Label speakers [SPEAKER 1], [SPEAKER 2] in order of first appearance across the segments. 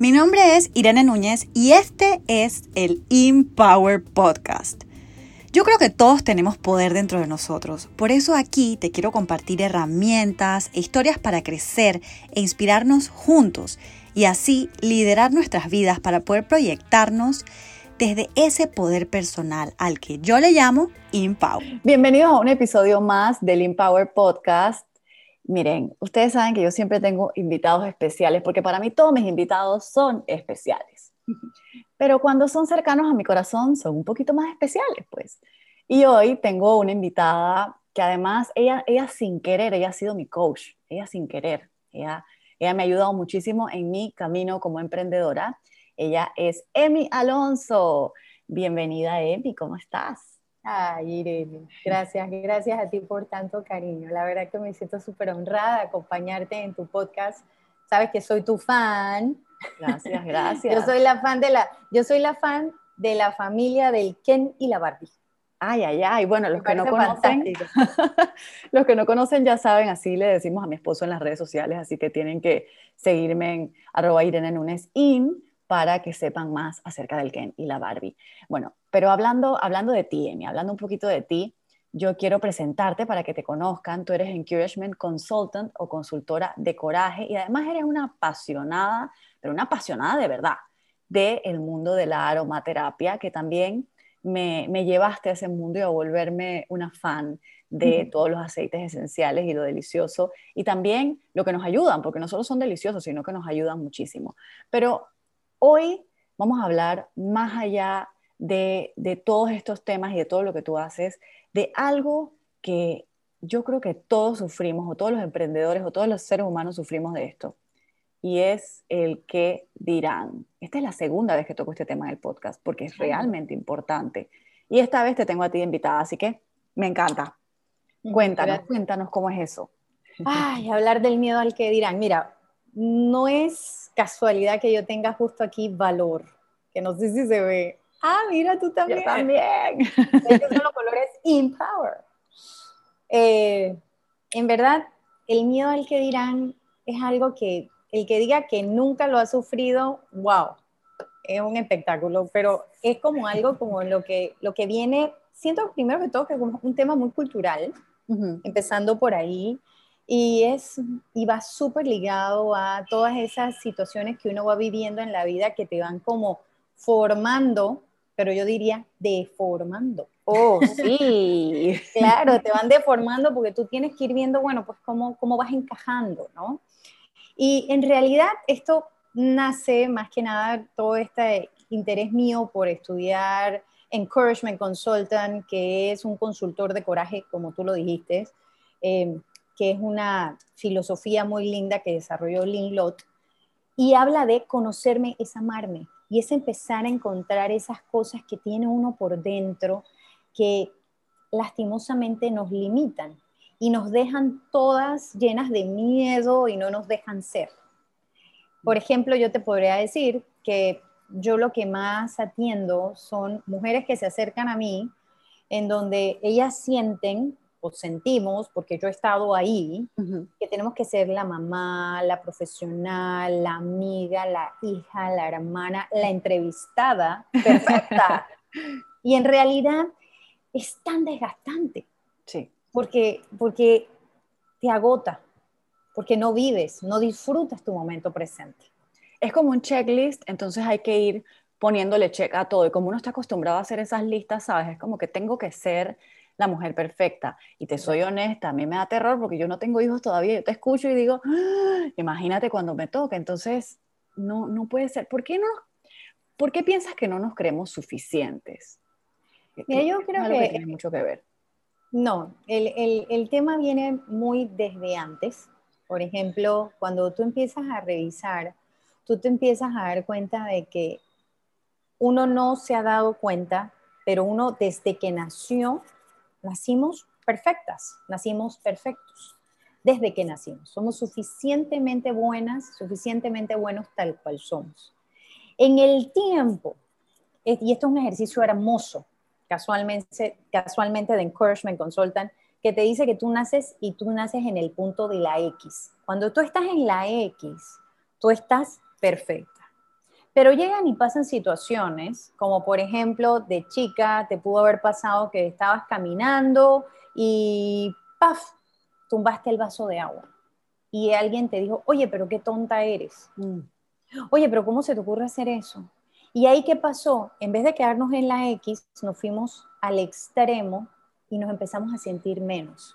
[SPEAKER 1] Mi nombre es Irene Núñez y este es el Empower Podcast. Yo creo que todos tenemos poder dentro de nosotros, por eso aquí te quiero compartir herramientas e historias para crecer e inspirarnos juntos y así liderar nuestras vidas para poder proyectarnos desde ese poder personal al que yo le llamo Empower.
[SPEAKER 2] Bienvenidos a un episodio más del Empower Podcast. Miren, ustedes saben que yo siempre tengo invitados especiales, porque para mí todos mis invitados son especiales. Pero cuando son cercanos a mi corazón, son un poquito más especiales, pues. Y hoy tengo una invitada que además, ella, ella sin querer, ella ha sido mi coach, ella sin querer, ella, ella me ha ayudado muchísimo en mi camino como emprendedora. Ella es Emi Alonso. Bienvenida, Emi, ¿cómo estás?
[SPEAKER 3] Ay, Irene, gracias, gracias a ti por tanto cariño. La verdad que me siento súper honrada de acompañarte en tu podcast. Sabes que soy tu fan.
[SPEAKER 2] Gracias, gracias.
[SPEAKER 3] yo soy la fan de la, yo soy la fan de la familia del Ken y la Barbie.
[SPEAKER 2] Ay, ay, ay. Bueno, los que no conocen, los que no conocen ya saben, así le decimos a mi esposo en las redes sociales, así que tienen que seguirme en arroba Irene Nunes in para que sepan más acerca del Ken y la Barbie. Bueno, pero hablando, hablando de ti, Emi, hablando un poquito de ti, yo quiero presentarte para que te conozcan. Tú eres Encouragement Consultant o consultora de coraje y además eres una apasionada, pero una apasionada de verdad, del mundo de la aromaterapia, que también me, me, llevaste a ese mundo y a volverme una fan de todos los aceites esenciales y lo delicioso y también lo que nos ayudan, porque no solo son deliciosos, sino que nos ayudan muchísimo. Pero hoy vamos a hablar más allá de, todos estos temas y de todo lo que tú haces, de algo que yo creo que todos sufrimos, o todos los emprendedores, o todos los seres humanos sufrimos de esto, y es el que dirán. Esta es la segunda vez que toco este tema en el podcast, porque es realmente importante. Y esta vez te tengo a ti invitada, así que me encanta. Cuéntanos, cuéntanos cómo es eso.
[SPEAKER 3] Ay, hablar del miedo al que dirán. Mira, no es casualidad que yo tenga justo aquí valor, que no sé si se ve. Ah, mira, tú también.
[SPEAKER 2] Yo también.
[SPEAKER 3] Estos son los colores Empower. Eh, en verdad, el miedo al que dirán es algo que el que diga que nunca lo ha sufrido, wow, es un espectáculo, pero es como algo como lo que, lo que viene, siento primero que todo que es un tema muy cultural, empezando por ahí, y, es, y va súper ligado a todas esas situaciones que uno va viviendo en la vida que te van como formando pero yo diría deformando.
[SPEAKER 2] Oh, sí.
[SPEAKER 3] claro, te van deformando porque tú tienes que ir viendo, bueno, pues cómo, cómo vas encajando, ¿no? Y en realidad esto nace más que nada todo este interés mío por estudiar Encouragement Consultant, que es un consultor de coraje, como tú lo dijiste, eh, que es una filosofía muy linda que desarrolló Lynn Lott, y habla de conocerme es amarme y es empezar a encontrar esas cosas que tiene uno por dentro que lastimosamente nos limitan y nos dejan todas llenas de miedo y no nos dejan ser. Por ejemplo, yo te podría decir que yo lo que más atiendo son mujeres que se acercan a mí en donde ellas sienten o sentimos, porque yo he estado ahí, que tenemos que ser la mamá, la profesional, la amiga, la hija, la hermana, la entrevistada perfecta. y en realidad es tan desgastante.
[SPEAKER 2] Sí.
[SPEAKER 3] Porque, porque te agota, porque no vives, no disfrutas tu momento presente.
[SPEAKER 2] Es como un checklist, entonces hay que ir poniéndole check a todo. Y como uno está acostumbrado a hacer esas listas, ¿sabes? Es como que tengo que ser la mujer perfecta. Y te soy honesta, a mí me da terror porque yo no tengo hijos todavía. Yo te escucho y digo, ¡Ah! imagínate cuando me toque. Entonces, no, no puede ser. ¿Por qué, no, ¿Por qué piensas que no nos creemos suficientes?
[SPEAKER 3] Mira, yo creo que,
[SPEAKER 2] tiene mucho que ver.
[SPEAKER 3] No, el, el, el tema viene muy desde antes. Por ejemplo, cuando tú empiezas a revisar, tú te empiezas a dar cuenta de que uno no se ha dado cuenta, pero uno desde que nació nacimos perfectas, nacimos perfectos desde que nacimos. Somos suficientemente buenas, suficientemente buenos tal cual somos. En el tiempo, y esto es un ejercicio hermoso, casualmente, casualmente de Encouragement Consultant, que te dice que tú naces y tú naces en el punto de la X. Cuando tú estás en la X, tú estás perfecta. Pero llegan y pasan situaciones, como por ejemplo, de chica, te pudo haber pasado que estabas caminando y ¡paf! tumbaste el vaso de agua. Y alguien te dijo, oye, pero qué tonta eres. Mm. Oye, pero ¿cómo se te ocurre hacer eso? Y ahí qué pasó? En vez de quedarnos en la X, nos fuimos al extremo y nos empezamos a sentir menos.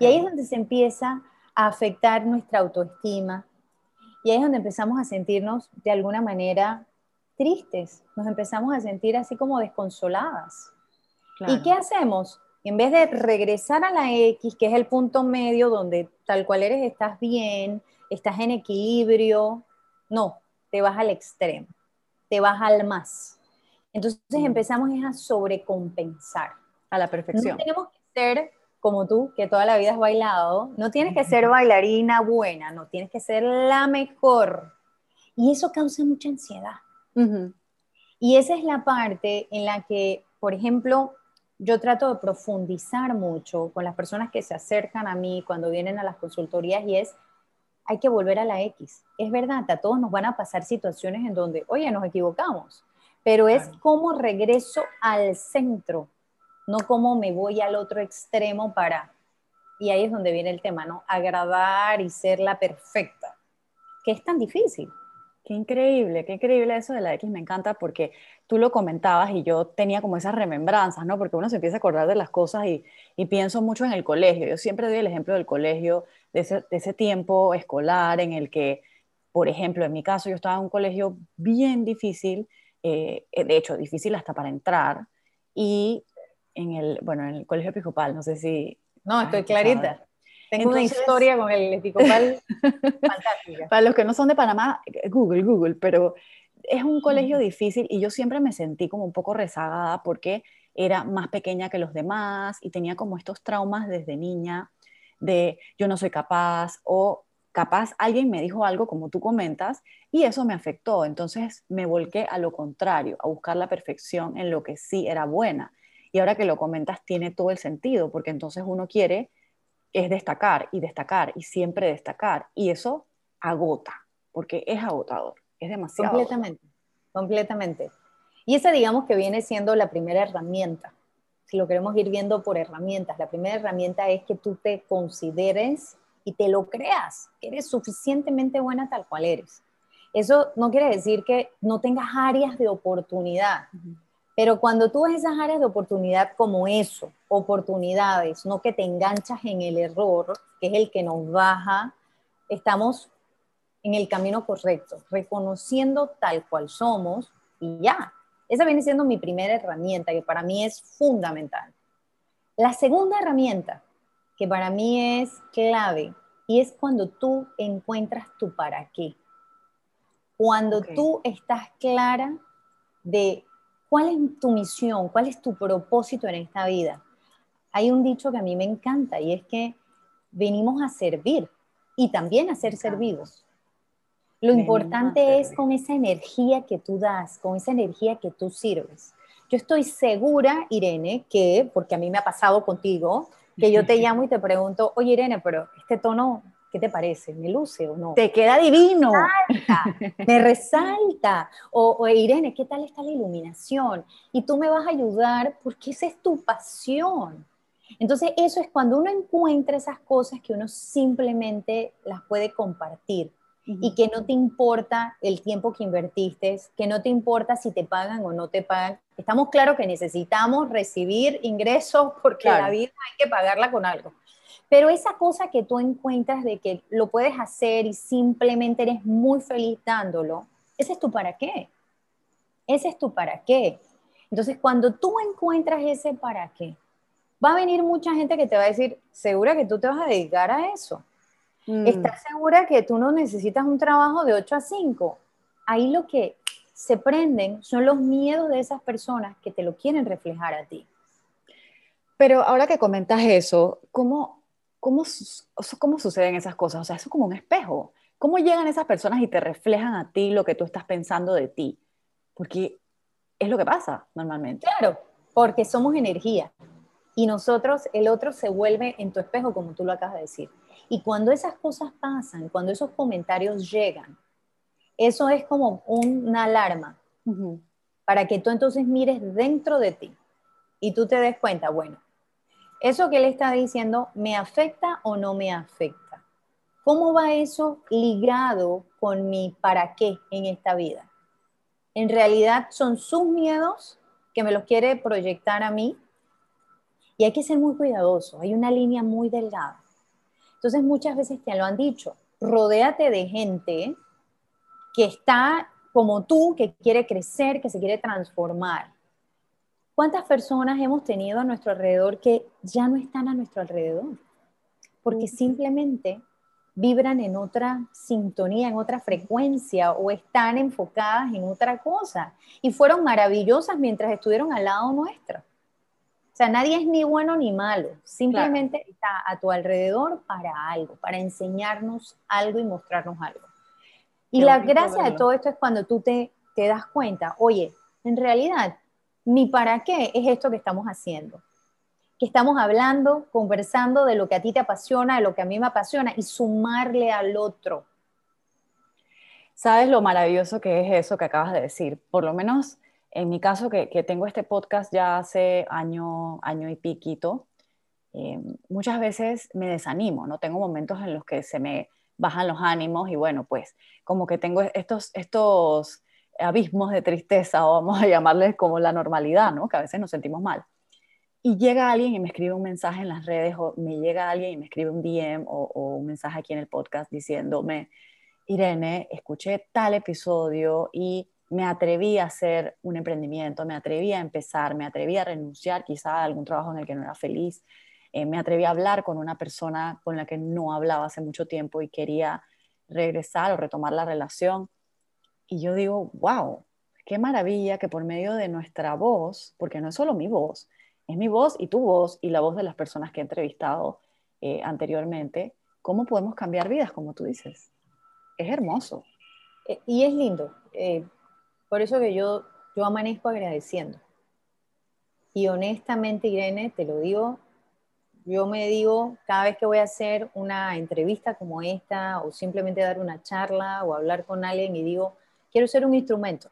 [SPEAKER 3] Y ahí es donde se empieza a afectar nuestra autoestima. Y ahí es donde empezamos a sentirnos de alguna manera tristes. Nos empezamos a sentir así como desconsoladas. ¿Y qué hacemos? En vez de regresar a la X, que es el punto medio donde tal cual eres estás bien, estás en equilibrio, no, te vas al extremo, te vas al más. Entonces mm. empezamos a sobrecompensar.
[SPEAKER 2] A la perfección.
[SPEAKER 3] No tenemos que ser como tú, que toda la vida has bailado, no tienes que ser bailarina buena, no tienes que ser la mejor. Y eso causa mucha ansiedad. Y esa es la parte en la que, por ejemplo, yo trato de profundizar mucho con las personas que se acercan a mí cuando vienen a las consultorías y es, hay que volver a la X. Es verdad, a todos nos van a pasar situaciones en donde, oye, nos equivocamos, pero es como regreso al centro, no como me voy al otro extremo para, y ahí es donde viene el tema, ¿no? Agradar y ser la perfecta, que es tan difícil.
[SPEAKER 2] Qué increíble, qué increíble eso de la X, me encanta porque tú lo comentabas y yo tenía como esas remembranzas, ¿no? Porque uno se empieza a acordar de las cosas y, pienso mucho en el colegio. Yo siempre doy el ejemplo del colegio, de ese, tiempo escolar en el que, por ejemplo, en mi caso yo estaba en un colegio bien difícil, eh, de hecho, difícil hasta para entrar, y en el, bueno, en el colegio episcopal, no sé si...
[SPEAKER 3] No, estoy clarita. Tengo una historia con el episcopal fantástica.
[SPEAKER 2] Para los que no son de Panamá, Google, Google, pero es un colegio difícil y yo siempre me sentí como un poco rezagada porque era más pequeña que los demás y tenía como estos traumas desde niña de yo no soy capaz o capaz alguien me dijo algo como tú comentas y eso me afectó. Entonces me volqué a lo contrario, a buscar la perfección en lo que sí era buena. Y ahora que lo comentas tiene todo el sentido porque entonces uno quiere es destacar y destacar y siempre destacar. Y eso agota, porque es agotador, es demasiado.
[SPEAKER 3] Completamente, completamente. Y esa digamos que viene siendo la primera herramienta. Si lo queremos ir viendo por herramientas, la primera herramienta es que tú te consideres y te lo creas, que eres suficientemente buena tal cual eres. Eso no quiere decir que no tengas áreas de oportunidad. Pero cuando tú ves esas áreas de oportunidad como eso, oportunidades, no que te enganchas en el error, que es el que nos baja, estamos en el camino correcto, reconociendo tal cual somos y ya. Esa viene siendo mi primera herramienta, que para mí es fundamental. La segunda herramienta, que para mí es clave, y es cuando tú encuentras tu para qué. Cuando tú estás clara de ¿Cuál es tu misión? ¿Cuál es tu propósito en esta vida? Hay un dicho que a mí me encanta y es que venimos a servir y también a ser servidos. Lo importante es con esa energía que tú das, con esa energía que tú sirves. Yo estoy segura, Irene, que, porque a mí me ha pasado contigo, que yo te llamo y te pregunto, oye Irene, pero este tono ¿Qué te parece? ¿Me luce o no?
[SPEAKER 2] Te queda divino.
[SPEAKER 3] Me resalta. O, Irene, ¿qué tal está la iluminación? Y tú me vas a ayudar porque esa es tu pasión. Entonces, eso es cuando uno encuentra esas cosas que uno simplemente las puede compartir y que no te importa el tiempo que invertiste, que no te importa si te pagan o no te pagan. Estamos claros que necesitamos recibir ingresos porque la vida hay que pagarla con algo. Pero esa cosa que tú encuentras de que lo puedes hacer y simplemente eres muy feliz dándolo, ese es tu para qué. Ese es tu para qué. Entonces, cuando tú encuentras ese para qué, va a venir mucha gente que te va a decir, segura que tú te vas a dedicar a eso. Mm. ¿Estás segura que tú no necesitas un trabajo de 8 a 5? Ahí lo que se prenden son los miedos de esas personas que te lo quieren reflejar a ti.
[SPEAKER 2] Pero ahora que comentas eso, ¿cómo, ¿cómo, ¿cómo suceden esas cosas? O sea, eso es como un espejo. ¿Cómo llegan esas personas y te reflejan a ti lo que tú estás pensando de ti? Porque es lo que pasa normalmente.
[SPEAKER 3] Claro, porque somos energía. Y nosotros, el otro se vuelve en tu espejo, como tú lo acabas de decir. Y cuando esas cosas pasan, cuando esos comentarios llegan, eso es como una alarma para que tú entonces mires dentro de ti y tú te des cuenta, bueno, eso que él está diciendo, ¿me afecta o no me afecta? ¿Cómo va eso ligado con mi para qué en esta vida? En realidad son sus miedos que me los quiere proyectar a mí y hay que ser muy cuidadoso, hay una línea muy delgada. Entonces muchas veces te lo han dicho, rodéate de gente que está como tú, que quiere crecer, que se quiere transformar. ¿Cuántas personas hemos tenido a nuestro alrededor que ya no están a nuestro alrededor? Porque simplemente vibran en otra sintonía, en otra frecuencia o están enfocadas en otra cosa y fueron maravillosas mientras estuvieron al lado nuestro. O sea, nadie es ni bueno ni malo, simplemente está a tu alrededor para algo, para enseñarnos algo y mostrarnos algo. Y la gracia de todo esto es cuando tú te, te das cuenta, oye, en realidad, mi para qué es esto que estamos haciendo que estamos hablando, conversando de lo que a ti te apasiona, de lo que a mí me apasiona y sumarle al otro.
[SPEAKER 2] ¿Sabes lo maravilloso que es eso que acabas de decir? Por lo menos en mi caso, que, tengo este podcast ya hace año, año y piquito, eh, muchas veces me desanimo, ¿no? Tengo momentos en los que se me bajan los ánimos y bueno, pues como que tengo estos, estos abismos de tristeza, o vamos a llamarles como la normalidad, ¿no? Que a veces nos sentimos mal y llega alguien y me escribe un mensaje en las redes o me llega alguien y me escribe un DM o, un mensaje aquí en el podcast diciéndome, Irene, escuché tal episodio y me atreví a hacer un emprendimiento, me atreví a empezar, me atreví a renunciar quizá a algún trabajo en el que no era feliz, eh, me atreví a hablar con una persona con la que no hablaba hace mucho tiempo y quería regresar o retomar la relación. Y yo digo, wow, qué maravilla que por medio de nuestra voz, porque no es solo mi voz, es mi voz y tu voz y la voz de las personas que he entrevistado eh, anteriormente, cómo podemos cambiar vidas, como tú dices. Es hermoso.
[SPEAKER 3] Eh, y es lindo. Eh, por eso que yo, yo amanezco agradeciendo. Y honestamente, Irene, te lo digo, yo me digo, cada vez que voy a hacer una entrevista como esta, o simplemente dar una charla, o hablar con alguien, y digo, quiero ser un instrumento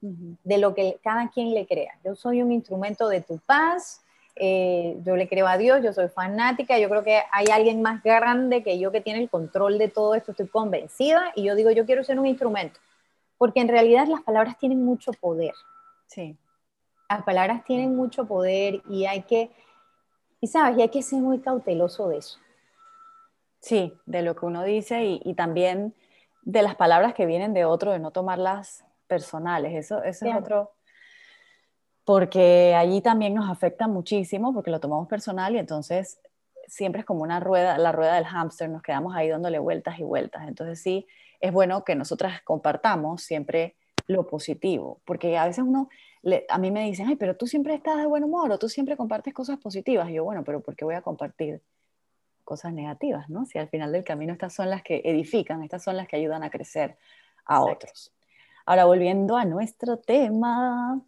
[SPEAKER 3] de lo que cada quien le crea. Yo soy un instrumento de tu paz, eh, yo le creo a Dios, yo soy fanática, yo creo que hay alguien más grande que yo que tiene el control de todo esto, estoy convencida y yo digo, yo quiero ser un instrumento, porque en realidad las palabras tienen mucho poder.
[SPEAKER 2] Sí.
[SPEAKER 3] Las palabras tienen mucho poder y hay que, y sabes, y hay que ser muy cauteloso de eso.
[SPEAKER 2] Sí, de lo que uno dice y, y también de las palabras que vienen de otro, de no tomarlas personales. Eso, eso es otro, porque allí también nos afecta muchísimo porque lo tomamos personal y entonces siempre es como una rueda, la rueda del hámster, nos quedamos ahí dándole vueltas y vueltas. Entonces sí, es bueno que nosotras compartamos siempre lo positivo, porque a veces uno, a mí me dicen, ay, pero tú siempre estás de buen humor o tú siempre compartes cosas positivas. Y yo, bueno, pero ¿por qué voy a compartir cosas negativas, no? Si al final del camino estas son las que edifican, estas son las que ayudan a crecer a otros. Ahora, volviendo a nuestro tema.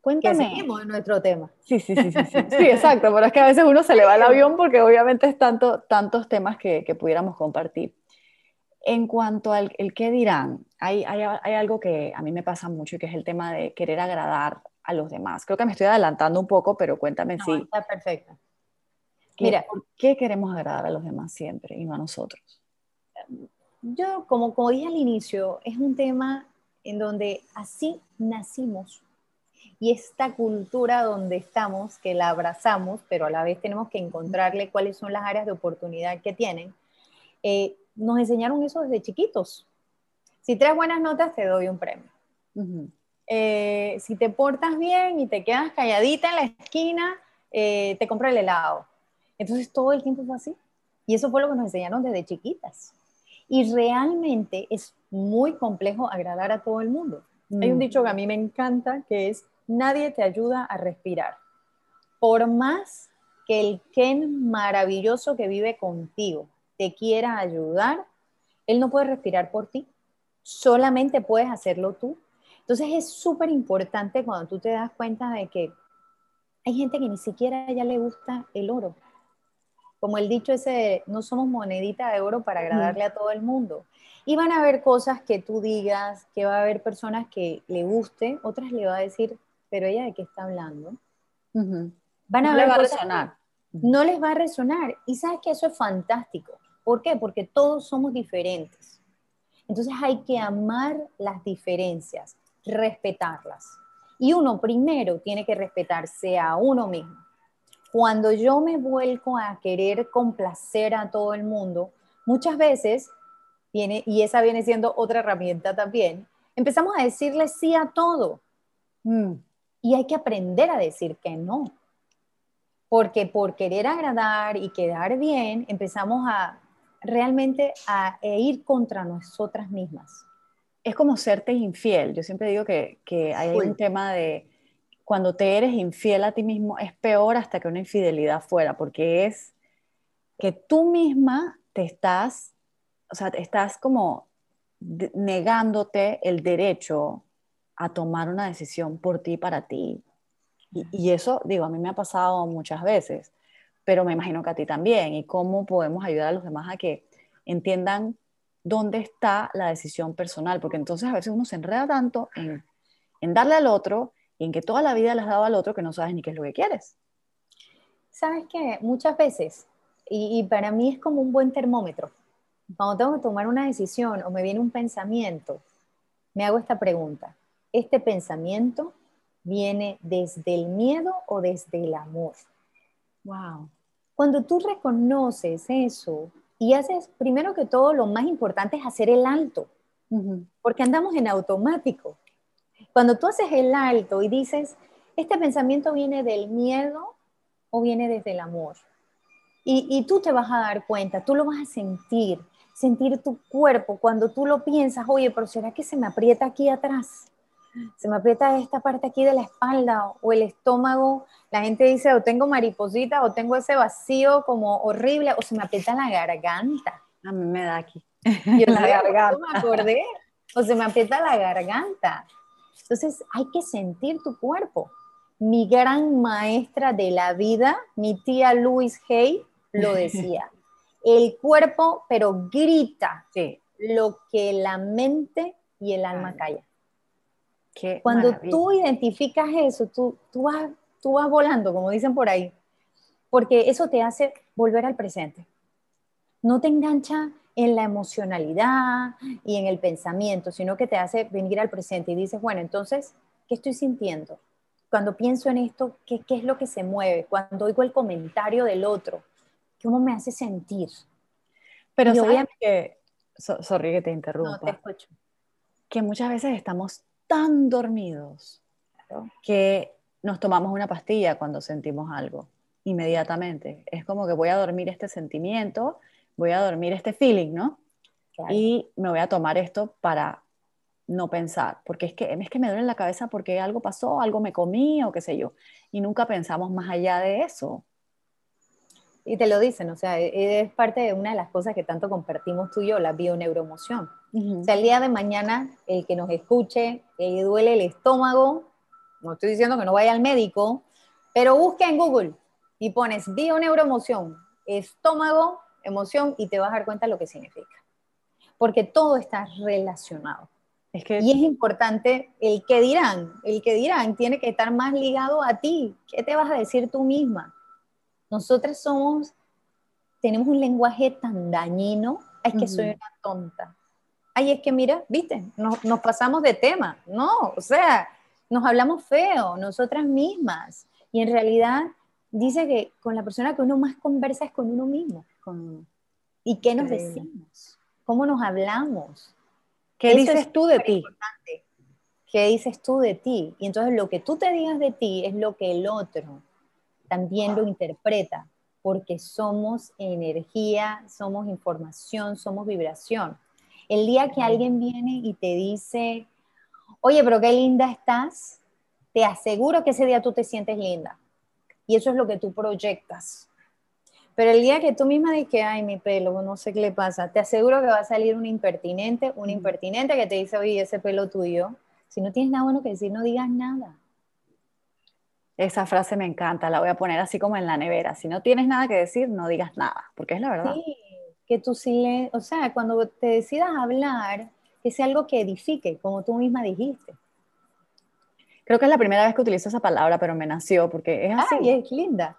[SPEAKER 3] Cuéntame. seguimos en nuestro tema.
[SPEAKER 2] Sí, sí, sí, sí, sí. sí, exacto, pero es que a veces uno se le va el avión porque obviamente es tanto, tantos temas que, que pudiéramos compartir. En cuanto al el qué dirán, hay, hay, hay, algo que a mí me pasa mucho y que es el tema de querer agradar a los demás. Creo que me estoy adelantando un poco, pero cuéntame
[SPEAKER 3] no,
[SPEAKER 2] si...
[SPEAKER 3] Está perfecto.
[SPEAKER 2] Mira, ¿por qué queremos agradar a los demás siempre y no a nosotros?
[SPEAKER 3] yo, como, como dije al inicio, es un tema en donde así nacimos. Y esta cultura donde estamos, que la abrazamos, pero a la vez tenemos que encontrarle cuáles son las áreas de oportunidad que tienen, eh, nos enseñaron eso desde chiquitos. Si traes buenas notas, te doy un premio. Eh, si te portas bien y te quedas calladita en la esquina, eh, te compra el helado. Entonces todo el tiempo fue así. Y eso fue lo que nos enseñaron desde chiquitas. Y realmente es muy complejo agradar a todo el mundo. Hay un mm. dicho que a mí me encanta que es, nadie te ayuda a respirar. Por más que el Ken maravilloso que vive contigo te quiera ayudar, él no puede respirar por ti. Solamente puedes hacerlo tú. Entonces es súper importante cuando tú te das cuenta de que hay gente que ni siquiera ya le gusta el oro como el dicho ese, no somos monedita de oro para agradarle a todo el mundo. Y van a haber cosas que tú digas, que va a haber personas que le guste, otras le va a decir, pero ella de qué está hablando.
[SPEAKER 2] Van a no ver va a resonar.
[SPEAKER 3] No les va a resonar. Y sabes que eso es fantástico. ¿Por qué? Porque todos somos diferentes. Entonces hay que amar las diferencias, respetarlas. Y uno primero tiene que respetarse a uno mismo. Cuando yo me vuelco a querer complacer a todo el mundo, muchas veces viene, y esa viene siendo otra herramienta también, empezamos a decirle sí a todo. Mm. Y hay que aprender a decir que no. Porque por querer agradar y quedar bien, empezamos a realmente a, ir contra nosotras mismas.
[SPEAKER 2] Es como serte infiel. Yo siempre digo que, hay un tema de cuando te eres infiel a ti mismo, es peor hasta que una infidelidad fuera, porque es que tú misma te estás, o sea, estás como negándote el derecho a tomar una decisión por ti, para ti. y, eso, digo, a mí me ha pasado muchas veces pero me imagino que a ti también, y cómo podemos ayudar a los demás a que entiendan dónde está la decisión personal, porque entonces a veces uno se enreda tanto en darle al otro y en que toda la vida le has dado al otro que no sabes ni qué es lo que quieres.
[SPEAKER 3] Sabes que muchas veces, y, y para mí es como un buen termómetro, cuando tengo que tomar una decisión o me viene un pensamiento, me hago esta pregunta, ¿este pensamiento viene desde el miedo o desde el amor?
[SPEAKER 2] Wow.
[SPEAKER 3] Cuando tú reconoces eso y haces, primero que todo, lo más importante es hacer el alto, porque andamos en automático. Cuando tú haces el alto y dices, este pensamiento viene del miedo o viene desde el amor. Y, y, tú te vas a dar cuenta, tú lo vas a sentir, sentir tu cuerpo cuando tú lo piensas, oye, pero ¿será que se me aprieta aquí atrás? se me aprieta esta parte aquí de la espalda o el estómago. La gente dice, o tengo mariposita, o tengo ese vacío como horrible, o se me aprieta la garganta.
[SPEAKER 2] A mí me da aquí.
[SPEAKER 3] Y la garganta. me acordé. O se me aprieta la garganta. Entonces, hay que sentir tu cuerpo. Mi gran maestra de la vida, mi tía Louise Hay, lo decía. El cuerpo, pero grita lo que la mente y el alma callan. Cuando tú identificas eso, tú, tú, vas, tú vas volando, como dicen por ahí, porque eso te hace volver al presente. No te engancha en la emocionalidad y en el pensamiento, sino que te hace venir al presente y dices, bueno, entonces, ¿qué estoy sintiendo? Cuando pienso en esto, ¿qué, qué es lo que se mueve? Cuando oigo el comentario del otro, ¿cómo me hace sentir?
[SPEAKER 2] Pero sabes que, sorry que te interrumpa,
[SPEAKER 3] no, te escucho.
[SPEAKER 2] que muchas veces estamos tan dormidos que nos tomamos una pastilla cuando sentimos algo inmediatamente. Es como que voy a dormir este sentimiento, voy a dormir este feeling, ¿no? Y me voy a tomar esto para no pensar, porque es que, es que me duele la cabeza porque algo pasó, algo me comí o qué sé yo. Y nunca pensamos más allá de eso.
[SPEAKER 3] Y te lo dicen, o sea, e, es parte de una de las cosas que tanto compartimos tú y yo, la bioneuroemoción. O sea, el día de mañana, el que nos escuche, le duele el estómago, no estoy diciendo que no vaya al médico, pero busca en Google y pones bioneuroemoción, estómago, emoción, y te vas a dar cuenta de lo que significa. Porque todo está relacionado. Es que... Y es importante el que dirán, el que dirán tiene que estar más ligado a ti. ¿Qué te vas a decir tú misma? Nosotras somos, tenemos un lenguaje tan dañino, es que soy una tonta, ay, es que mira, viste, nos, nos pasamos de tema. No, o sea, nos hablamos feo, nosotras mismas. Y en realidad dice que con la persona que uno más conversa es con uno mismo. ¿Y qué nos decimos? ¿Cómo nos hablamos?
[SPEAKER 2] ¿Qué dices tú de ti?
[SPEAKER 3] ¿Qué dices tú de ti? Y entonces lo que tú te digas de ti es lo que el otro también lo interpreta, porque somos energía, somos información, somos vibración. El día que alguien viene y te dice, oye, pero qué linda estás, te aseguro que ese día tú te sientes linda. Y eso es lo que tú proyectas. Pero el día que tú misma dices, ay, mi pelo, no sé qué le pasa, te aseguro que va a salir un impertinente, un impertinente que te dice, oye, ese pelo tuyo. Si no tienes nada bueno que decir, no digas nada.
[SPEAKER 2] Esa frase me encanta, la voy a poner así como en la nevera. Si no tienes nada que decir, no digas nada, porque es la verdad.
[SPEAKER 3] Sí, que tu silencio, o sea, cuando te decidas hablar, que sea algo que edifique, como tú misma dijiste.
[SPEAKER 2] Creo que es la primera vez que utilizo esa palabra, pero me nació, porque es así.
[SPEAKER 3] Ay, es linda.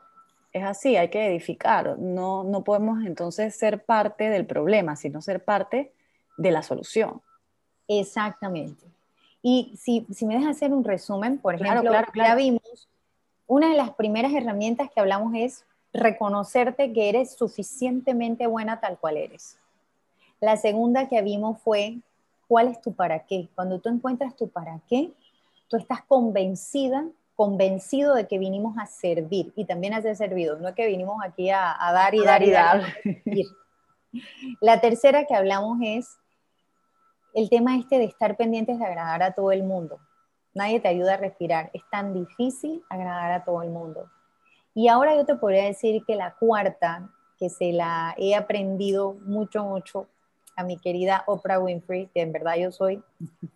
[SPEAKER 2] Es así, hay que edificar. No, no podemos entonces ser parte del problema, sino ser parte de la solución.
[SPEAKER 3] Exactamente. Y si, si me dejas hacer un resumen, por ejemplo, ya vimos, una de las primeras herramientas que hablamos es reconocerte que eres suficientemente buena tal cual eres. La segunda que vimos fue cuál es tu para qué. Cuando tú encuentras tu para qué, tú estás convencida, convencido de que vinimos a servir y también a ser servidos, no es que vinimos aquí a, dar y dar y dar. La tercera que hablamos es el tema este de estar pendientes de agradar a todo el mundo. Nadie te ayuda a respirar. Es tan difícil agradar a todo el mundo. Y ahora yo te podría decir que la cuarta, que se la he aprendido mucho, mucho a mi querida Oprah Winfrey, que en verdad yo soy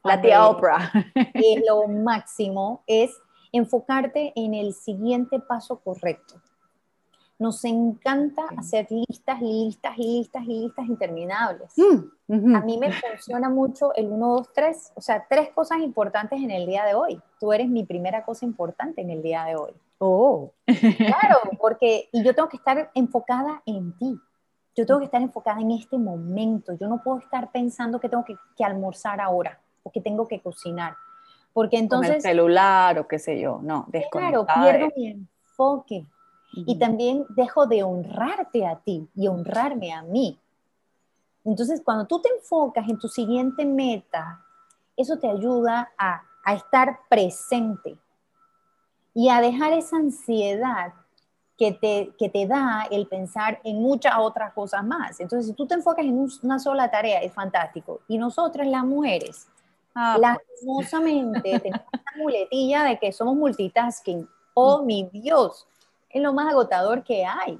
[SPEAKER 2] la tía Oprah.
[SPEAKER 3] Es lo máximo, es enfocarte en el siguiente paso correcto. Nos encanta hacer listas y listas y listas y listas interminables. Mm, a mí me funciona mucho el 1, 2, 3, o sea, tres cosas importantes en el día de hoy. Tú eres mi primera cosa importante en el día de hoy.
[SPEAKER 2] Oh.
[SPEAKER 3] Claro, porque y yo tengo que estar enfocada en ti. Yo tengo que estar enfocada en este momento. Yo no puedo estar pensando que tengo que, que almorzar ahora o que tengo que cocinar. Porque entonces... Con
[SPEAKER 2] el celular o qué sé yo, no,
[SPEAKER 3] Claro, pierdo mi enfoque. Y también dejo de honrarte a ti y honrarme a mí. Entonces, cuando tú te enfocas en tu siguiente meta, eso te ayuda a, a estar presente y a dejar esa ansiedad que te, que te da el pensar en muchas otras cosas más. Entonces, si tú te enfocas en una sola tarea, es fantástico. Y nosotras, las mujeres, ah, pues. lastimosamente, tenemos una muletilla de que somos multitasking. Oh, mi Dios, es lo más agotador que hay.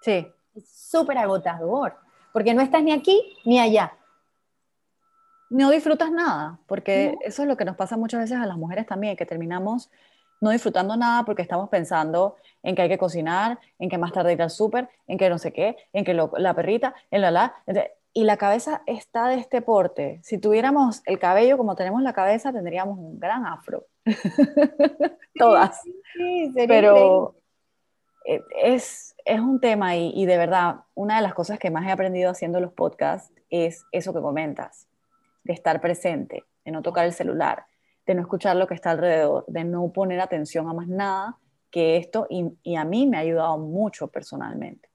[SPEAKER 2] Sí.
[SPEAKER 3] Es súper agotador, porque no estás ni aquí ni allá.
[SPEAKER 2] No disfrutas nada, porque eso es lo que nos pasa muchas veces a las mujeres también, que terminamos no disfrutando nada porque estamos pensando en que hay que cocinar, en que más tarde ir al súper, en que no sé qué, en que la perrita, en la la. Y la cabeza está de este porte. Si tuviéramos el cabello como tenemos la cabeza, tendríamos un gran afro. Todas. Sí, Pero e, es, es, un tema y, y de verdad, una de las cosas que más he aprendido haciendo los podcasts es eso que comentas, de estar presente, de no tocar el celular, de no escuchar lo que está alrededor, de no poner atención a más nada que esto y, a mí me ha ayudado mucho personalmente.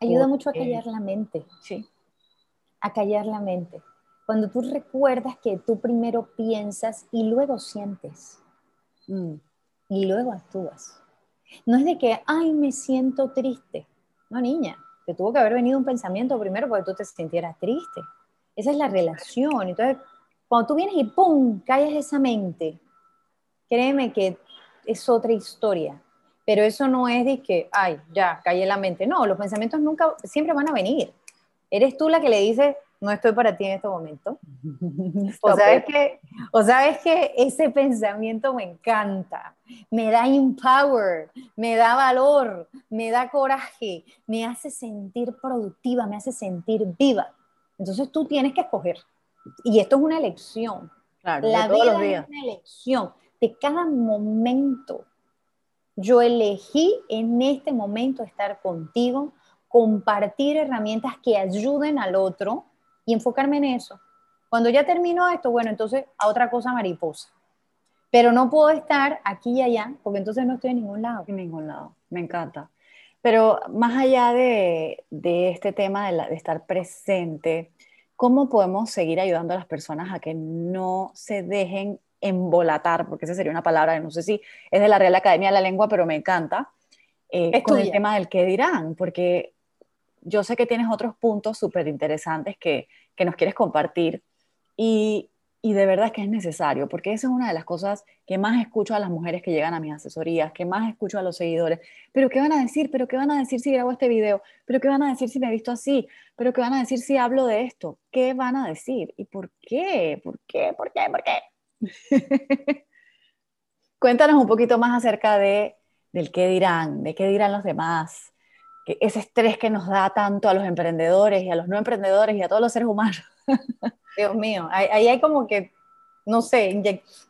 [SPEAKER 3] Ayuda mucho a callar la mente.
[SPEAKER 2] Sí.
[SPEAKER 3] A callar la mente. Cuando tú recuerdas que tú primero piensas y luego sientes. Mm. Y luego actúas. No es de que, ay, me siento triste. No, niña, te tuvo que haber venido un pensamiento primero porque tú te sintieras triste. Esa es la relación. Entonces, cuando tú vienes y ¡pum! callas esa mente, créeme que es otra historia. Pero eso no es de que, ay, ya, callé la mente. No, los pensamientos nunca, siempre van a venir. Eres tú la que le dice, no estoy para ti en este momento. o sabes, que, o sabes que ese pensamiento me encanta, me da empower, me da valor, me da coraje, me hace sentir productiva, me hace sentir viva. Entonces tú tienes que escoger. Y esto es una elección. la vida es una elección de cada momento. Yo elegí en este momento estar contigo, compartir herramientas que ayuden al otro y enfocarme en eso. Cuando ya termino esto, bueno, entonces a otra cosa mariposa. Pero no puedo estar aquí y allá, porque entonces no estoy en ningún lado.
[SPEAKER 2] En ningún lado, me encanta. Pero más allá de, este tema de, de estar presente, ¿cómo podemos seguir ayudando a las personas a que no se dejen embolatar? Porque esa sería una palabra no sé si es de la Real Academia de la Lengua, pero me encanta. Eh, con el tema del qué dirán, porque yo sé que tienes otros puntos súper interesantes que, que nos quieres compartir y, y de verdad que es necesario, porque esa es una de las cosas que más escucho a las mujeres que llegan a mis asesorías, que más escucho a los seguidores. Pero ¿qué van a decir? ¿Pero qué van a decir si grabo este video? ¿Pero qué van a decir si me he visto así? ¿Pero qué van a decir si hablo de esto? ¿Qué van a decir? ¿Y por qué? ¿Por qué? ¿Por qué? ¿Por qué? Cuéntanos un poquito más acerca de, del qué dirán, de qué dirán los demás, ese estrés que nos da tanto a los emprendedores y a los no emprendedores y a todos los seres humanos.
[SPEAKER 3] Dios mío, ahí hay como que, no sé,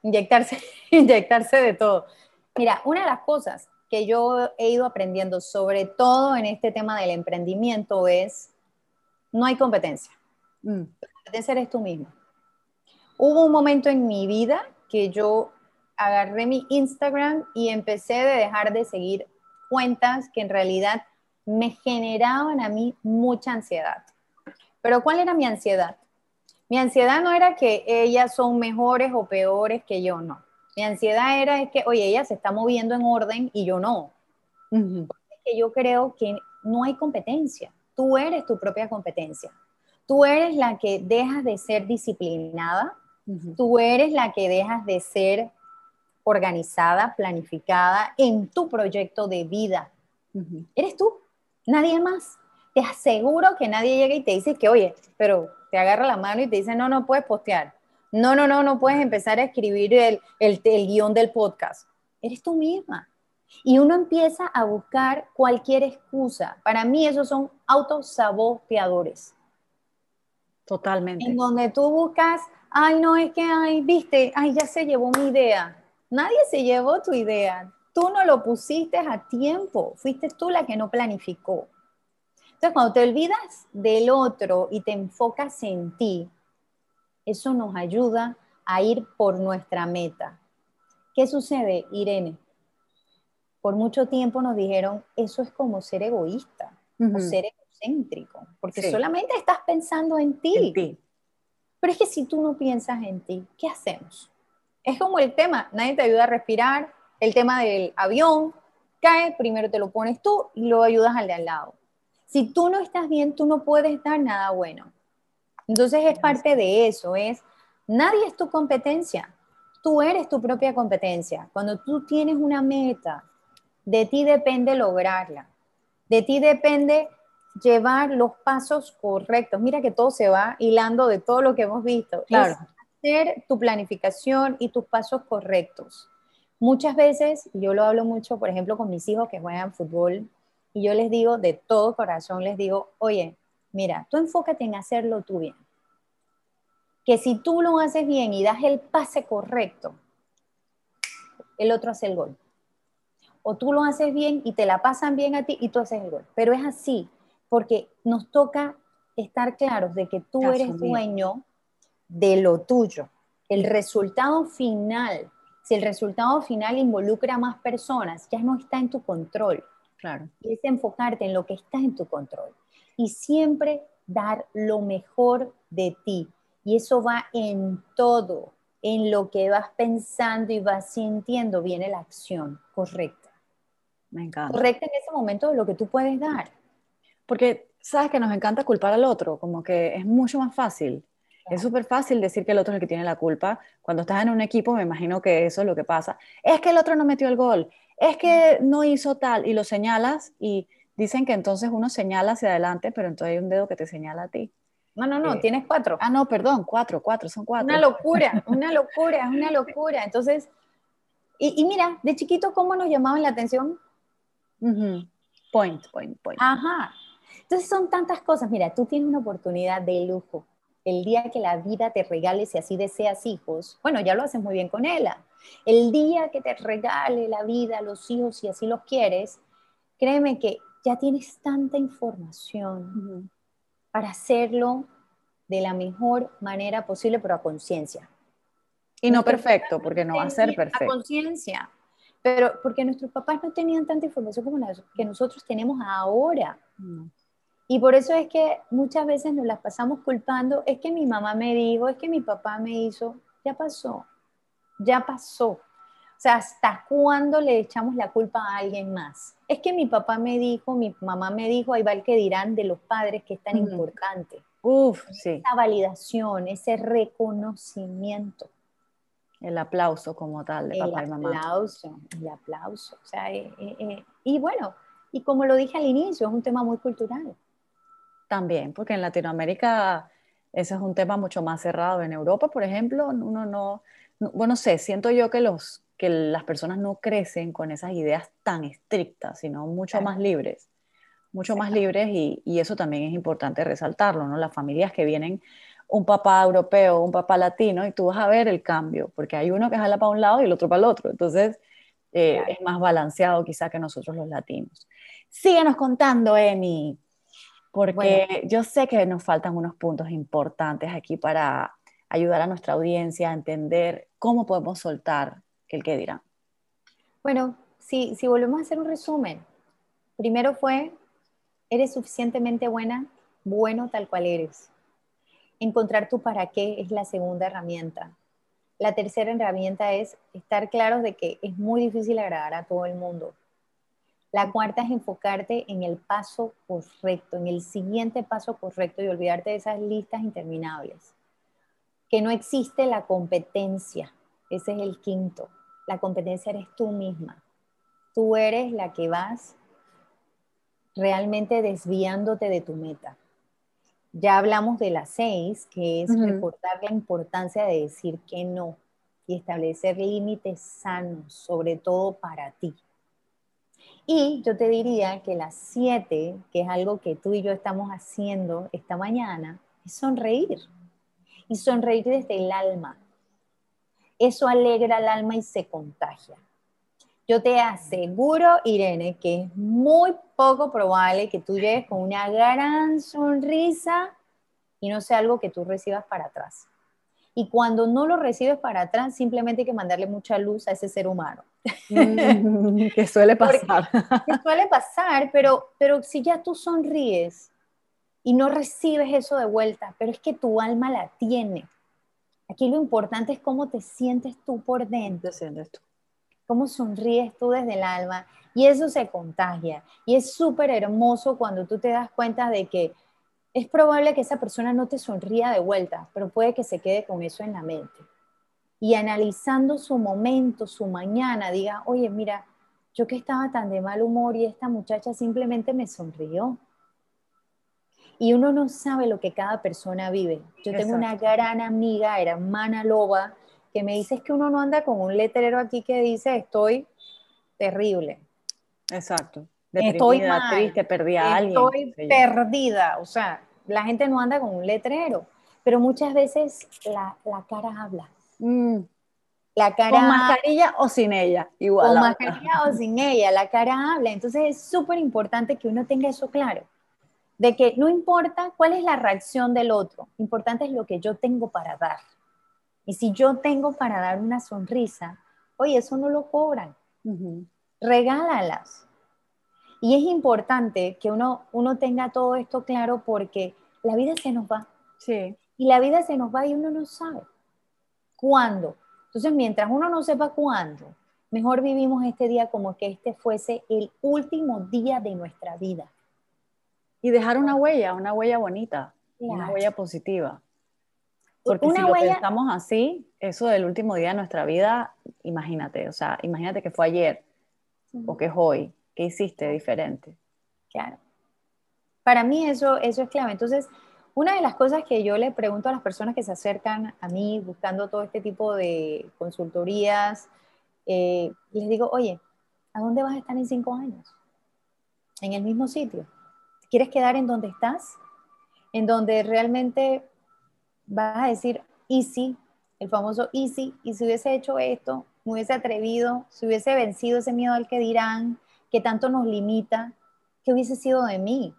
[SPEAKER 3] inyectarse, inyectarse de todo. Mira, una de las cosas que yo he ido aprendiendo, sobre todo en este tema del emprendimiento, es no hay competencia. Mm. La competencia eres tú mismo. Hubo un momento en mi vida que yo agarré mi Instagram y empecé de dejar de seguir cuentas que en realidad me generaban a mí mucha ansiedad. Pero ¿cuál era mi ansiedad? Mi ansiedad no era que ellas son mejores o peores que yo, no. Mi ansiedad era es que, oye, ella se está moviendo en orden y yo no. que yo creo que no hay competencia. Tú eres tu propia competencia. Tú eres la que dejas de ser disciplinada. Tú eres la que dejas de ser organizada, planificada en tu proyecto de vida. Eres tú, nadie más. Te aseguro que nadie llega y te dice que, oye, pero te agarra la mano y te dice, no, no puedes postear. No, no, no, no puedes empezar a escribir el, el, el guion del podcast. Eres tú misma. Y uno empieza a buscar cualquier excusa. Para mí esos son autosaboteadores.
[SPEAKER 2] Totalmente.
[SPEAKER 3] En donde tú buscas, ay, no, es que, ay, viste, ay, ya se llevó mi idea. Nadie se llevó tu idea. Tú no lo pusiste a tiempo. Fuiste tú la que no planificó. Entonces, cuando te olvidas del otro y te enfocas en ti, eso nos ayuda a ir por nuestra meta. ¿Qué sucede, Irene? Por mucho tiempo nos dijeron, eso es como ser egoísta o ser egocéntrico, porque solamente estás pensando en ti. en ti. Pero es que si tú no piensas en ti, ¿qué hacemos? Es como el tema, nadie te ayuda a respirar, el tema del avión, cae, primero te lo pones tú y luego ayudas al de al lado. Si tú no estás bien, tú no puedes dar nada bueno. Entonces es parte de eso, es, nadie es tu competencia, tú eres tu propia competencia. Cuando tú tienes una meta, de ti depende lograrla, de ti depende llevar los pasos correctos. Mira que todo se va hilando de todo lo que hemos visto.
[SPEAKER 2] Claro
[SPEAKER 3] hacer tu planificación y tus pasos correctos. Muchas veces, yo lo hablo mucho, por ejemplo, con mis hijos que juegan fútbol, y yo les digo de todo corazón, les digo, oye, mira, tú enfócate en hacerlo tú bien. Que si tú lo haces bien y das el pase correcto, el otro hace el gol. O tú lo haces bien y te la pasan bien a ti y tú haces el gol. Pero es así, porque nos toca estar claros de que tú eres dueño de lo tuyo. El resultado final, si el resultado final involucra a más personas, ya no está en tu control.
[SPEAKER 2] Claro.
[SPEAKER 3] Es enfocarte en lo que está en tu control. Y siempre dar lo mejor de ti. Y eso va en todo, en lo que vas pensando y vas sintiendo, viene la acción correcta.
[SPEAKER 2] Me encanta.
[SPEAKER 3] Correcta en ese momento de lo que tú puedes dar.
[SPEAKER 2] Porque sabes que nos encanta culpar al otro, como que es mucho más fácil. Es súper fácil decir que el otro es el que tiene la culpa. Cuando estás en un equipo, me imagino que eso es lo que pasa. Es que el otro no metió el gol, es que no hizo tal, y lo señalas y dicen que entonces uno señala hacia adelante, pero entonces hay un dedo que te señala a ti.
[SPEAKER 3] No, no, no, eh, tienes cuatro.
[SPEAKER 2] Ah, no, perdón, cuatro, cuatro, son cuatro.
[SPEAKER 3] Una locura, una locura, una locura. Entonces, y, mira, de chiquito, ¿cómo nos llamaban la atención?
[SPEAKER 2] Point, point, point.
[SPEAKER 3] Ajá. Entonces son tantas cosas. Mira, tú tienes una oportunidad de lujo el día que la vida te regale, si así deseas hijos, bueno, ya lo haces muy bien con ella. El día que te regale la vida, los hijos, si así los quieres, créeme que ya tienes tanta información para hacerlo de la mejor manera posible, pero a conciencia.
[SPEAKER 2] Y no perfecto, porque no va a ser perfecto.
[SPEAKER 3] A conciencia. Pero porque nuestros papás no tenían tanta información como la que nosotros tenemos ahora. Y por eso es que muchas veces nos las pasamos culpando, es que mi mamá me dijo, es que mi papá me hizo, ya pasó, ya pasó. O sea, ¿hasta cuándo le echamos la culpa a alguien más? Es que mi papá me dijo, mi mamá me dijo, ahí va el que dirán de los padres que es tan importante.
[SPEAKER 2] Uf, sí.
[SPEAKER 3] Esa validación, ese reconocimiento.
[SPEAKER 2] El aplauso como tal de papá y mamá.
[SPEAKER 3] El aplauso, el aplauso. O sea, eh, eh, eh, y bueno, y como lo dije al inicio, es un tema muy cultural.
[SPEAKER 2] También, porque en Latinoamérica ese es un tema mucho más cerrado. En Europa, por ejemplo, uno no, bueno, sé, siento yo que los, que las personas no crecen con esas ideas tan estrictas, sino mucho más libres, mucho más libres y, y, eso también es importante resaltarlo, ¿no? Las familias que vienen un papá europeo, un papá latino y tú vas a ver el cambio, porque hay uno que jala para un lado y el otro para el otro, entonces eh, es más balanceado quizá que nosotros los latinos. Síguenos contando, Emi, porque yo sé que nos faltan unos puntos importantes aquí para ayudar a nuestra audiencia a entender cómo podemos soltar el que dirán.
[SPEAKER 3] Bueno, si, si volvemos a hacer un resumen, primero fue, eres suficientemente buena, bueno tal cual eres. Encontrar tu para qué es la segunda herramienta. La tercera herramienta es estar claros de que es muy difícil agradar a todo el mundo. La cuarta es enfocarte en el paso correcto, en el siguiente paso correcto y olvidarte de esas listas interminables. Que no existe la competencia, ese es el quinto. La competencia eres tú misma. Tú eres la que vas realmente desviándote de tu meta. Ya hablamos de las seis, que es recordar la importancia de decir que no y establecer límites sanos, sobre todo para ti. Y yo te diría que las siete, que es algo que tú y yo estamos haciendo esta mañana, es sonreír. Y sonreír desde el alma eso alegra el alma y se contagia. Yo te aseguro, Irene, que es muy poco probable que tú llegues con una gran sonrisa y no sea algo que tú recibas para atrás. Y cuando no lo recibes para atrás, simplemente hay que mandarle mucha luz a ese ser humano.
[SPEAKER 2] Mm, que suele pasar.
[SPEAKER 3] que suele pasar, pero, pero si ya tú sonríes y no recibes eso de vuelta, pero es que tu alma la tiene. Aquí lo importante es cómo te sientes tú por dentro.
[SPEAKER 2] sientes tú?
[SPEAKER 3] Cómo sonríes tú desde el alma. Y eso se contagia. Y es súper hermoso cuando tú te das cuenta de que es probable que esa persona no te sonría de vuelta, pero puede que se quede con eso en la mente. Y analizando su momento, su mañana, diga, oye, mira, yo que estaba tan de mal humor y esta muchacha simplemente me sonrió y uno no sabe lo que cada persona vive. Yo tengo una gran amiga, hermana loba, que me dice es que uno no anda con un letrero aquí que dice estoy terrible.
[SPEAKER 2] Exacto. Estoy mal, triste, perdí a alguien.
[SPEAKER 3] Estoy perdida. O sea, la gente no anda con un letrero, pero muchas veces la, cara habla.
[SPEAKER 2] Mm. La cara, con mascarilla o sin ella, igual.
[SPEAKER 3] Con mascarilla o sin ella, la cara habla. Entonces es súper importante que uno tenga eso claro de que no importa cuál es la reacción del otro, importante es lo que yo tengo para dar. Y si yo tengo para dar una sonrisa, oye, eso no lo cobran, regálalas. Y es importante que uno, uno tenga todo esto claro porque la vida se nos va.
[SPEAKER 2] Sí.
[SPEAKER 3] Y la vida se nos va y uno no sabe cuándo. Entonces, mientras uno no sepa cuándo, mejor vivimos este día como que este fuese el último día de nuestra vida
[SPEAKER 2] y dejar una huella, una huella bonita, una huella positiva. Porque si lo pensamos así, eso del último día de nuestra vida, imagínate, o sea, imagínate que fue ayer o que es hoy, ¿qué hiciste diferente?
[SPEAKER 3] Claro. Para mí eso, eso es clave. Entonces, una de las cosas que yo le pregunto a las personas que se acercan a mí buscando todo este tipo de consultorías, eh, les digo, oye, ¿a dónde vas a estar en cinco años? ¿En el mismo sitio? quieres quedar en donde estás, en donde realmente vas a decir easy, el famoso easy, y si hubiese hecho esto, me hubiese atrevido, si hubiese vencido ese miedo al que dirán, que tanto nos limita, ¿qué hubiese sido de mí?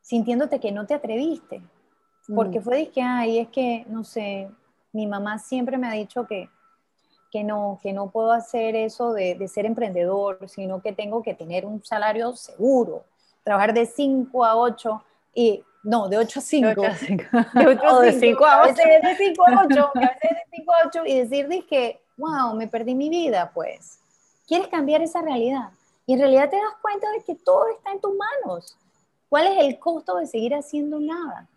[SPEAKER 3] Sintiéndote que no te atreviste, porque mm. fue de que, ay, es que, no sé, mi mamá siempre me ha dicho que, que no, que no puedo hacer eso de, de ser emprendedor, sino que tengo que tener un salario seguro, trabajar de 5 a 8 y no, de 8 a 5. De 8 a 5. De 8 a 5. de 5 a 8. de 5 a 8, a veces de 5 a 8 y decir, dije, wow, me perdí mi vida, pues. ¿Quieres cambiar esa realidad? Y en realidad te das cuenta de que todo está en tus manos. ¿Cuál es el costo de seguir haciendo nada?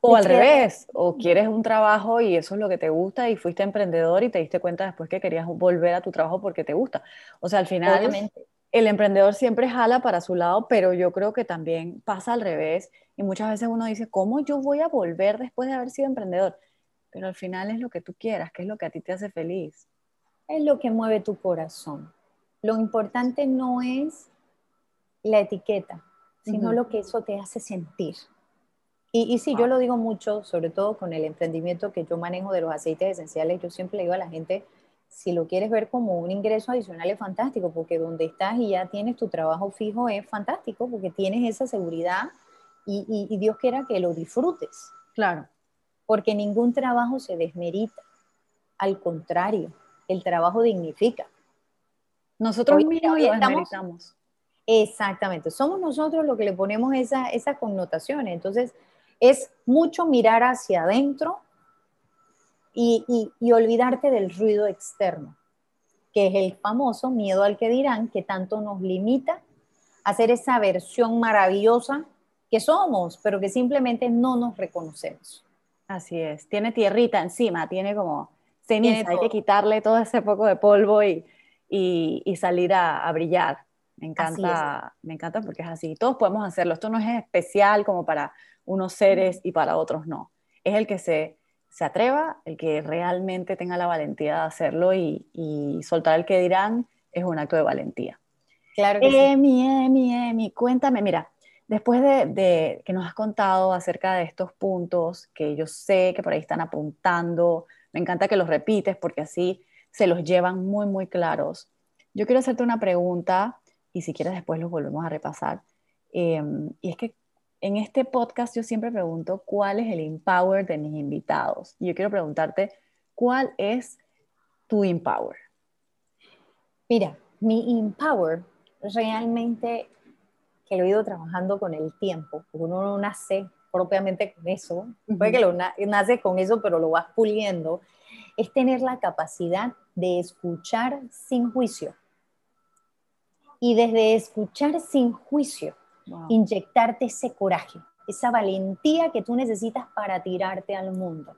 [SPEAKER 2] O al revés, o quieres un trabajo y eso es lo que te gusta y fuiste emprendedor y te diste cuenta después que querías volver a tu trabajo porque te gusta. O sea, al final, Obviamente el emprendedor siempre jala para su lado, pero yo creo que también pasa al revés y muchas veces uno dice, ¿cómo yo voy a volver después de haber sido emprendedor? Pero al final es lo que tú quieras, que es lo que a ti te hace feliz.
[SPEAKER 3] es lo que mueve tu corazón. Lo importante no es la etiqueta, sino lo que eso te hace sentir. Y, y sí, yo lo digo mucho, sobre todo con el emprendimiento que yo manejo de los aceites esenciales, yo siempre le digo a la gente, si lo quieres ver como un ingreso adicional es fantástico, porque donde estás y ya tienes tu trabajo fijo es fantástico, porque tienes esa seguridad y, y Dios quiera que lo disfrutes.
[SPEAKER 2] Claro.
[SPEAKER 3] Porque ningún trabajo se desmerita, al contrario, el trabajo dignifica.
[SPEAKER 2] Nosotros mismos lo desmeritamos.
[SPEAKER 3] Exactamente, somos nosotros los que le ponemos esa, esa connotaciones. Entonces, es mucho mirar hacia adentro y, olvidarte del ruido externo, que es el famoso miedo al que dirán, que tanto nos limita a ser esa versión maravillosa que somos, pero que simplemente no nos reconocemos.
[SPEAKER 2] Así es, tiene tierrita encima, tiene como ceniza, hay que quitarle todo ese poco de polvo y, y, salir a, brillar. Me encanta, me encanta porque es así. Todos podemos hacerlo. Esto no es especial como para unos seres y para otros no. Es el que se, se atreva, el que realmente tenga la valentía de hacerlo y, y soltar el que dirán es un acto de valentía.
[SPEAKER 3] Claro que
[SPEAKER 2] Emi, sí. Emi, Emi, cuéntame, mira, después de, de, que nos has contado acerca de estos puntos que yo sé que por ahí están apuntando, me encanta que los repites porque así se los llevan muy, muy claros. Yo quiero hacerte una pregunta y si quieres después los volvemos a repasar. Em, y es que en este podcast yo siempre pregunto cuál es el empower de mis invitados. Y yo quiero preguntarte, ¿cuál es tu empower?
[SPEAKER 3] Mira, mi empower realmente que lo he ido trabajando con el tiempo, uno no nace propiamente con eso, puede que lo nace con eso, pero lo vas puliendo, es tener la capacidad de escuchar sin juicio. Y desde escuchar sin juicio, inyectarte ese coraje, esa valentía que tú necesitas para tirarte al mundo.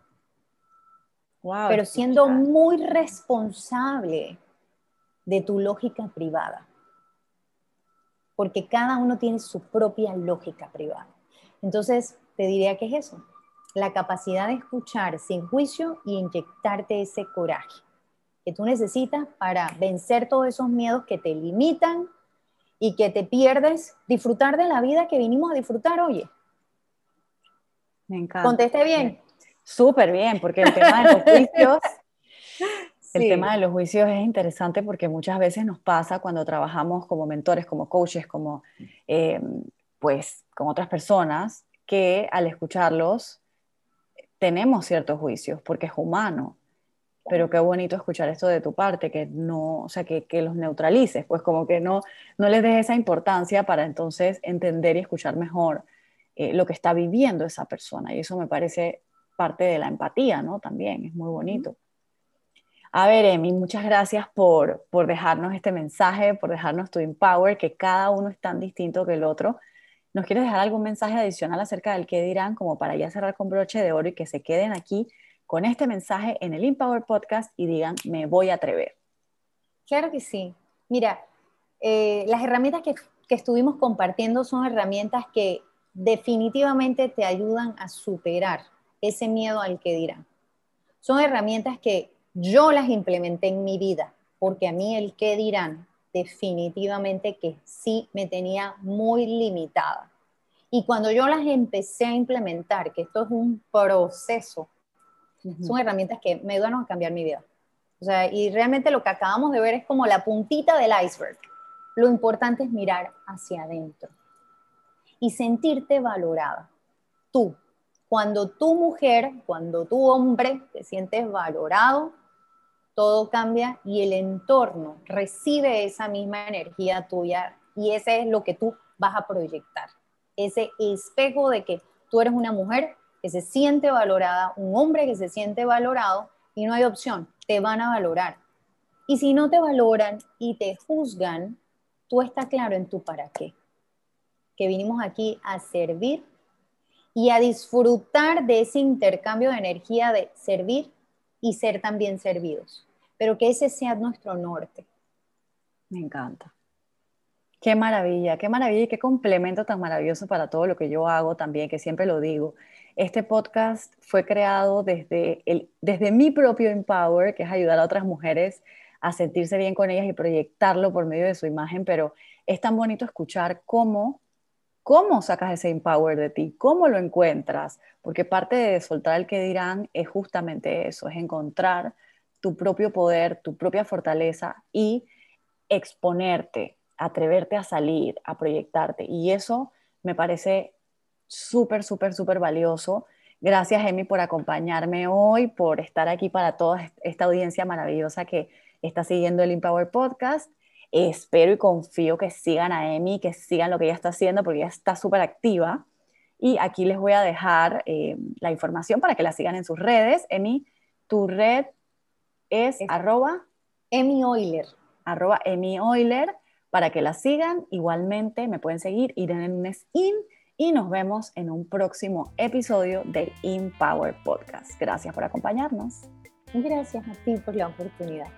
[SPEAKER 3] Pero siendo muy responsable de tu lógica privada. Porque cada uno tiene su propia lógica privada. Entonces, te diría que es eso, la capacidad de escuchar sin juicio y inyectarte ese coraje que tú necesitas para vencer todos esos miedos que te limitan y que te pierdes disfrutar de la vida que vinimos a disfrutar, oye.
[SPEAKER 2] Me encanta.
[SPEAKER 3] Conteste bien.
[SPEAKER 2] Súper bien, porque el tema de los juicios, el tema de los juicios es interesante porque muchas veces nos pasa cuando trabajamos como mentores, como coaches, como eh, pues con otras personas, que al escucharlos tenemos ciertos juicios porque es humano. Pero qué bonito escuchar esto de tu parte, que no, o sea, que, que los neutralices, pues como que no, no les des esa importancia para entonces entender y escuchar mejor eh, lo que está viviendo esa persona. Y eso me parece parte de la empatía, ¿no? También es muy bonito. A ver, Emi, muchas gracias por, por dejarnos este mensaje, por dejarnos tu empower, que cada uno es tan distinto que el otro. ¿Nos quieres dejar algún mensaje adicional acerca del qué dirán, como para ya cerrar con broche de oro y que se queden aquí con este mensaje en el Empower Podcast y digan, me voy a atrever?
[SPEAKER 3] Claro que sí. Mira, eh, las herramientas que, que estuvimos compartiendo son herramientas que definitivamente te ayudan a superar ese miedo al que dirán. Son herramientas que yo las implementé en mi vida, porque a mí el qué dirán definitivamente que sí me tenía muy limitada. Y cuando yo las empecé a implementar, que esto es un proceso, son herramientas que me ayudaron a cambiar mi vida. O sea, y realmente lo que acabamos de ver es como la puntita del iceberg. Lo importante es mirar hacia adentro y sentirte valorada. Tú, cuando tu mujer, cuando tu hombre te sientes valorado, todo cambia y el entorno recibe esa misma energía tuya y ese es lo que tú vas a proyectar. Ese espejo de que tú eres una mujer que se siente valorada, un hombre que se siente valorado y no hay opción, te van a valorar. Y si no te valoran y te juzgan, tú estás claro en tu para qué. Que vinimos aquí a servir y a disfrutar de ese intercambio de energía de servir y ser también servidos, pero que ese sea nuestro norte.
[SPEAKER 2] Me encanta. Qué maravilla, qué maravilla y qué complemento tan maravilloso para todo lo que yo hago también, que siempre lo digo. Este podcast fue creado desde, el, desde mi propio Empower, que es ayudar a otras mujeres a sentirse bien con ellas y proyectarlo por medio de su imagen, pero es tan bonito escuchar cómo, cómo sacas ese empower de ti, cómo lo encuentras, porque parte de soltar el que dirán es justamente eso, es encontrar tu propio poder, tu propia fortaleza y exponerte, atreverte a salir, a proyectarte. Y eso me parece súper, súper, súper valioso. Gracias, Emi, por acompañarme hoy, por estar aquí para toda esta audiencia maravillosa que está siguiendo el Empower Podcast. Espero y confío que sigan a Emi, que sigan lo que ella está haciendo, porque ella está súper activa. Y aquí les voy a dejar eh, la información para que la sigan en sus redes. Emi, tu red es, arroba
[SPEAKER 3] Emi Euler.
[SPEAKER 2] Arroba Emi Euler para que la sigan. Igualmente me pueden seguir Irene In y nos vemos en un próximo episodio del Empower Podcast. Gracias por acompañarnos.
[SPEAKER 3] Gracias a ti por la oportunidad.